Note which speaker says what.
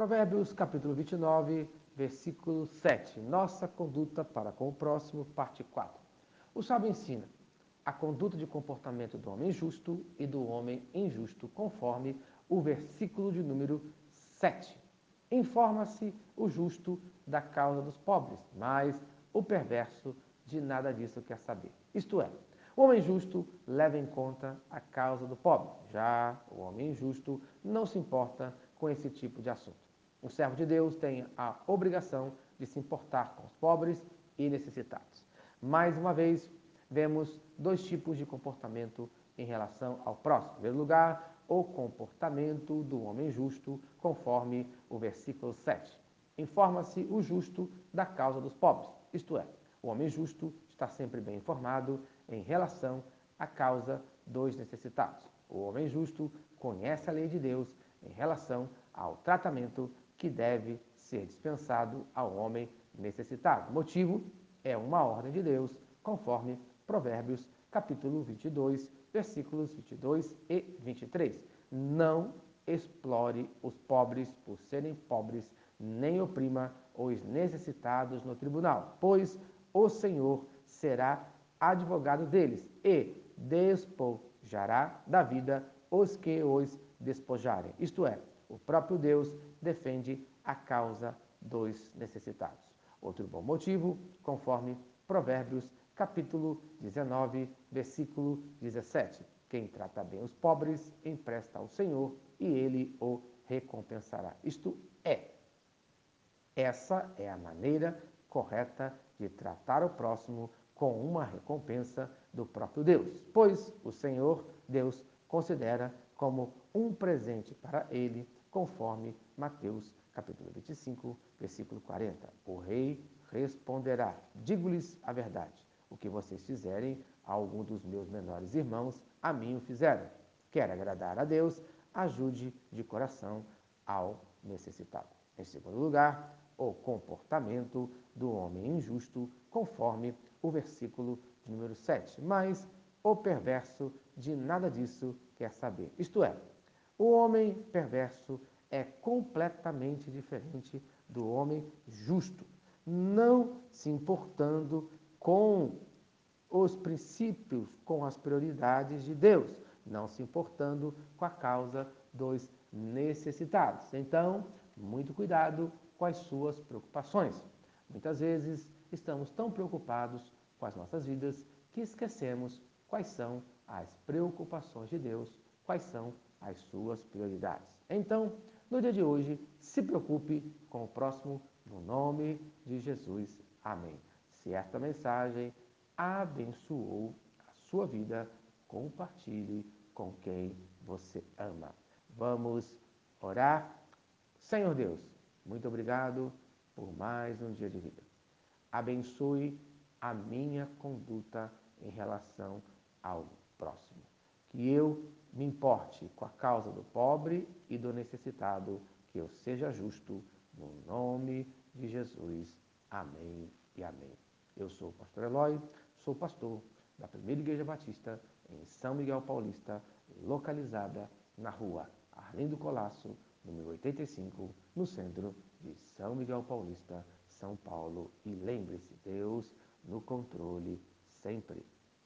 Speaker 1: Provérbios capítulo 29, versículo 7. Nossa conduta para com o próximo, parte 4. O sábio ensina a conduta de comportamento do homem justo e do homem injusto, conforme o versículo de número 7. Informa-se o justo da causa dos pobres, mas o perverso de nada disso quer saber. Isto é, o homem justo leva em conta a causa do pobre, já o homem injusto não se importa com esse tipo de assunto. Um servo de Deus tem a obrigação de se importar com os pobres e necessitados. Mais uma vez, vemos dois tipos de comportamento em relação ao próximo. Em primeiro lugar, o comportamento do homem justo, conforme o versículo 7. Informa-se o justo da causa dos pobres, isto é, o homem justo está sempre bem informado em relação à causa dos necessitados. O homem justo conhece a lei de Deus em relação ao tratamento que deve ser dispensado ao homem necessitado. O motivo é uma ordem de Deus, conforme Provérbios, capítulo 22, versículos 22 e 23. Não explore os pobres por serem pobres, nem oprima os necessitados no tribunal, pois o Senhor será advogado deles e despojará da vida os que os despojarem. Isto é, o próprio Deus defende a causa dos necessitados. Outro bom motivo, conforme Provérbios, capítulo 19, versículo 17. Quem trata bem os pobres empresta ao Senhor e ele o recompensará. Isto é, essa é a maneira correta de tratar o próximo com uma recompensa do próprio Deus, pois o Senhor Deus considera como um presente para ele, conforme Mateus capítulo 25, versículo 40. O rei responderá: Digo-lhes a verdade. O que vocês fizerem a algum dos meus menores irmãos, a mim o fizeram. Quer agradar a Deus, ajude de coração ao necessitado. Em segundo lugar, o comportamento do homem injusto, conforme o versículo número 7. Mas o perverso de nada disso quer saber. Isto é, o homem perverso é completamente diferente do homem justo, não se importando com os princípios, com as prioridades de Deus, não se importando com a causa dos necessitados. Então, muito cuidado com as suas preocupações. Muitas vezes estamos tão preocupados com as nossas vidas que esquecemos quais são as preocupações de Deus, quais são as suas prioridades. Então, no dia de hoje, se preocupe com o próximo no nome de Jesus. Amém. Se esta mensagem abençoou a sua vida, compartilhe com quem você ama. Vamos orar. Senhor Deus, muito obrigado por mais um dia de vida. Abençoe a minha conduta em relação ao próximo. Que eu me importe com a causa do pobre e do necessitado, que eu seja justo, no nome de Jesus. Amém e amém. Eu sou o pastor Eloy, sou pastor da Primeira Igreja Batista em São Miguel Paulista, localizada na rua Arlindo Colasso, número 85, no centro de São Miguel Paulista, São Paulo. E lembre-se, Deus no controle sempre.